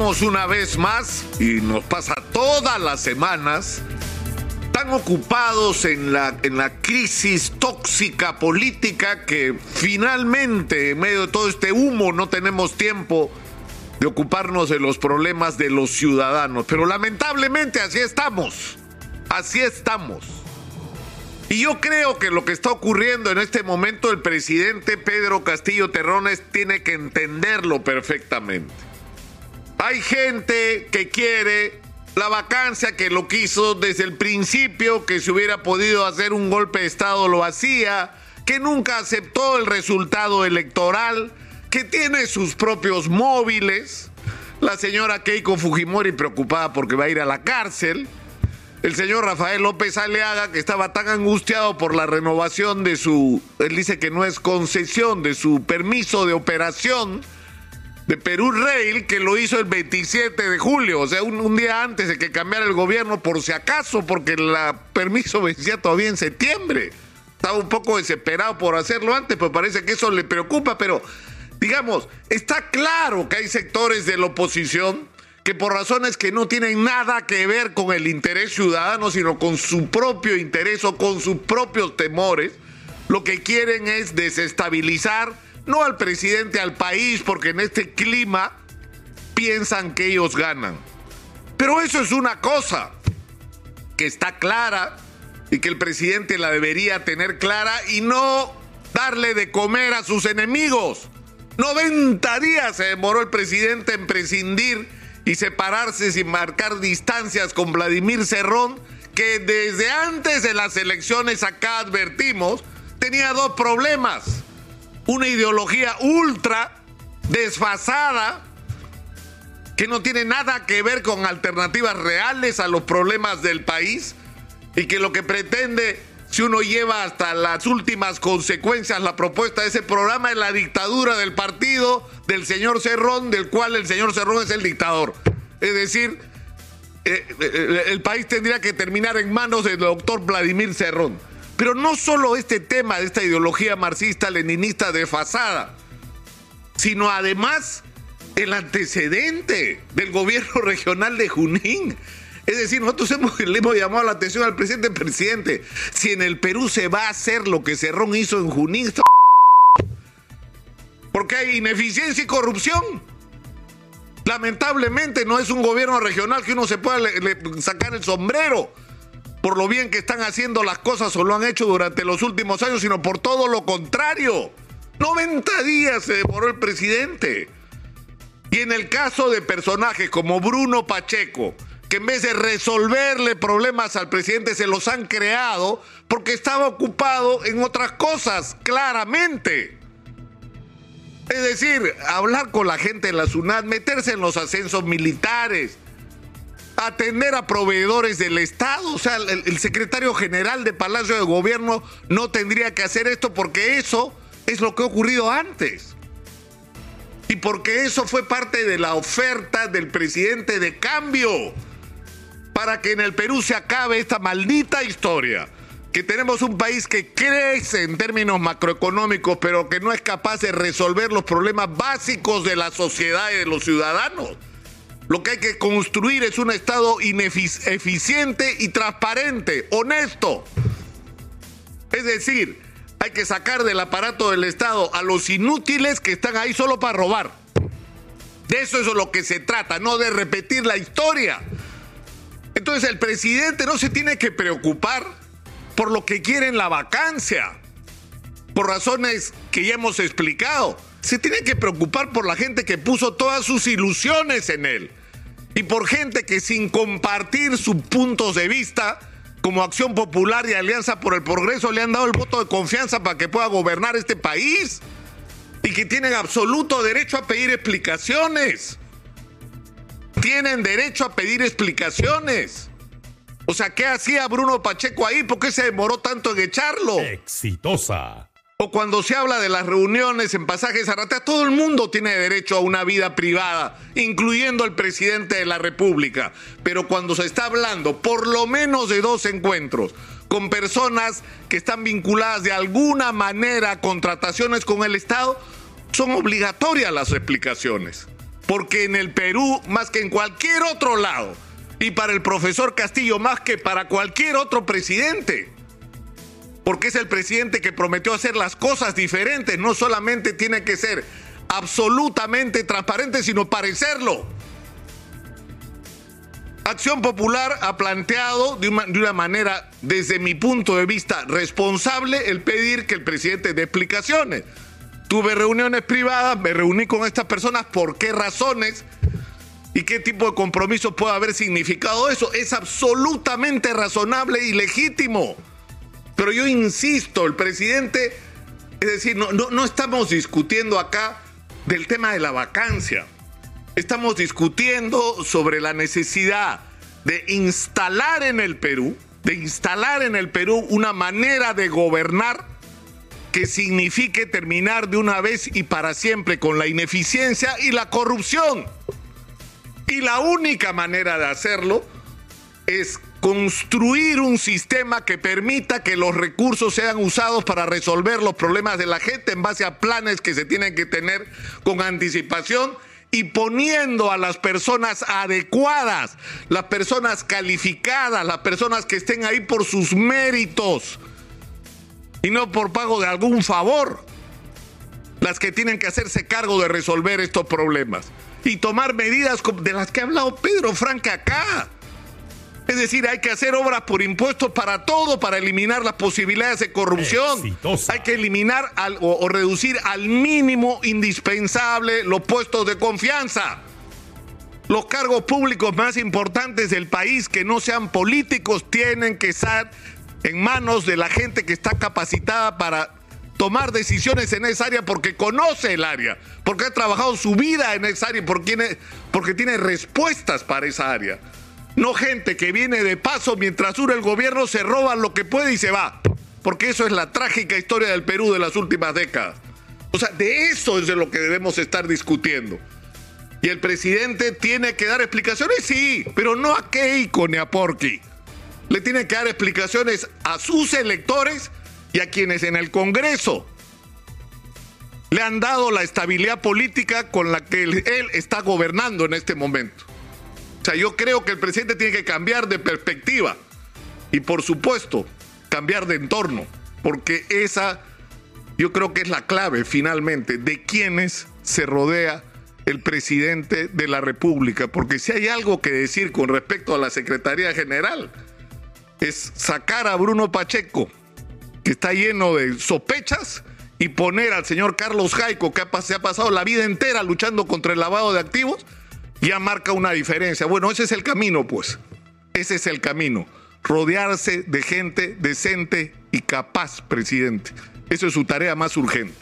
una vez más, y nos pasa todas las semanas, tan ocupados en la, en la crisis tóxica política que finalmente, en medio de todo este humo, no tenemos tiempo de ocuparnos de los problemas de los ciudadanos. Pero lamentablemente así estamos, así estamos. Y yo creo que lo que está ocurriendo en este momento, el presidente Pedro Castillo Terrones tiene que entenderlo perfectamente. Hay gente que quiere la vacancia, que lo quiso desde el principio, que si hubiera podido hacer un golpe de Estado lo hacía, que nunca aceptó el resultado electoral, que tiene sus propios móviles. La señora Keiko Fujimori preocupada porque va a ir a la cárcel el señor Rafael López Aleaga, que estaba tan angustiado por la renovación de su, él dice que no es concesión, de su permiso de operación de Perú Rail, que lo hizo el 27 de julio, o sea, un, día antes de que cambiara el gobierno, por si acaso, porque el permiso vencía todavía en septiembre. Estaba un poco desesperado por hacerlo antes, pero parece que eso le preocupa, pero digamos, está claro que hay sectores de la oposición que por razones que no tienen nada que ver con el interés ciudadano, sino con su propio interés o con sus propios temores, lo que quieren es desestabilizar no al presidente, al país, porque en este clima piensan que ellos ganan. Pero eso es una cosa que está clara y que el presidente la debería tener clara y no darle de comer a sus enemigos. 90 días se demoró el presidente en prescindir y separarse sin marcar distancias con Vladimir Cerrón, que desde antes de las elecciones acá advertimos, tenía dos problemas. Una ideología ultra desfasada, que no tiene nada que ver con alternativas reales a los problemas del país y que lo que pretende si uno lleva hasta las últimas consecuencias la propuesta de ese programa es la dictadura del partido del señor Cerrón, del cual el señor Cerrón es el dictador. Es decir, eh, eh, el país tendría que terminar en manos del doctor Vladimir Cerrón. Pero no solo este tema de esta ideología marxista-leninista desfasada, sino además el antecedente del gobierno regional de Junín es decir, nosotros hemos, le hemos llamado la atención al presidente, presidente, si en el Perú se va a hacer lo que Cerrón hizo en Junín, porque hay ineficiencia y corrupción. Lamentablemente no es un gobierno regional que uno se pueda sacar el sombrero por lo bien que están haciendo las cosas o lo han hecho durante los últimos años, sino por todo lo contrario. 90 días se demoró el presidente. Y en el caso de personajes como Bruno Pacheco, que en vez de resolverle problemas al presidente se los han creado porque estaba ocupado en otras cosas, claramente. Es decir, hablar con la gente de la SUNAT, meterse en los ascensos militares, atender a proveedores del Estado. O sea, el, secretario general de Palacio de Gobierno no tendría que hacer esto porque eso es lo que ha ocurrido antes. Y porque eso fue parte de la oferta del presidente de cambio para que en el Perú se acabe esta maldita historia. Que tenemos un país que crece en términos macroeconómicos, pero que no es capaz de resolver los problemas básicos de la sociedad y de los ciudadanos. Lo que hay que construir es un Estado eficiente y transparente, honesto. Es decir, hay que sacar del aparato del Estado a los inútiles que están ahí solo para robar. De eso es lo que se trata, no de repetir la historia. Entonces el presidente no se tiene que preocupar por lo que quiere en la vacancia, por razones que ya hemos explicado. Se tiene que preocupar por la gente que puso todas sus ilusiones en él y por gente que sin compartir sus puntos de vista, como Acción Popular y Alianza por el Progreso, le han dado el voto de confianza para que pueda gobernar este país y que tienen absoluto derecho a pedir explicaciones tienen derecho a pedir explicaciones. O sea, ¿qué hacía Bruno Pacheco ahí? ¿Por qué se demoró tanto en echarlo? Exitosa. O cuando se habla de las reuniones en pasajes Zaratea, todo el mundo tiene derecho a una vida privada, incluyendo el presidente de la República. Pero cuando se está hablando por lo menos de dos encuentros con personas que están vinculadas de alguna manera a contrataciones con el Estado, son obligatorias las explicaciones Porque en el Perú, más que en cualquier otro lado, y para el profesor Castillo más que para cualquier otro presidente, porque es el presidente que prometió hacer las cosas diferentes, no solamente tiene que ser absolutamente transparente, sino parecerlo. Acción Popular ha planteado de una, de una, manera, desde mi punto de vista, responsable el pedir que el presidente dé explicaciones. Tuve reuniones privadas, me reuní con estas personas, ¿por qué razones? ¿Y qué tipo de compromiso puede haber significado eso? Es absolutamente razonable y legítimo. Pero yo insisto, el presidente, es decir, no, no, no estamos discutiendo acá del tema de la vacancia. Estamos discutiendo sobre la necesidad de instalar en el Perú, de instalar en el Perú una manera de gobernar que signifique terminar de una vez y para siempre con la ineficiencia y la corrupción. Y la única manera de hacerlo es construir un sistema que permita que los recursos sean usados para resolver los problemas de la gente en base a planes que se tienen que tener con anticipación y poniendo a las personas adecuadas, las personas calificadas, las personas que estén ahí por sus méritos y no por pago de algún favor, las que tienen que hacerse cargo de resolver estos problemas y tomar medidas de las que ha hablado Pedro Franca acá. Es decir, hay que hacer obras por impuestos para todo, para eliminar las posibilidades de corrupción. Exitosa. Hay que eliminar al, o, o reducir al mínimo indispensable los puestos de confianza. Los cargos públicos más importantes del país que no sean políticos tienen que estar en manos de la gente que está capacitada para tomar decisiones en esa área porque conoce el área, porque ha trabajado su vida en esa área, porque tiene, porque tiene respuestas para esa área. No gente que viene de paso mientras dura el gobierno, se roba lo que puede y se va. Porque eso es la trágica historia del Perú de las últimas décadas. O sea, de eso es de lo que debemos estar discutiendo. Y el presidente tiene que dar explicaciones, sí, pero no a Keiko ni a Porky. Le tiene que dar explicaciones a sus electores y a quienes en el Congreso le han dado la estabilidad política con la que él, está gobernando en este momento. O sea, yo creo que el presidente tiene que cambiar de perspectiva y por supuesto cambiar de entorno, porque esa yo creo que es la clave finalmente de quienes se rodea el presidente de la República, porque si hay algo que decir con respecto a la Secretaría General, es sacar a Bruno Pacheco, que está lleno de sospechas, y poner al señor Carlos Jaico, que se ha pasado la vida entera luchando contra el lavado de activos, ya marca una diferencia. Bueno, ese es el camino, pues. Ese es el camino. Rodearse de gente decente y capaz, presidente. Eso es su tarea más urgente.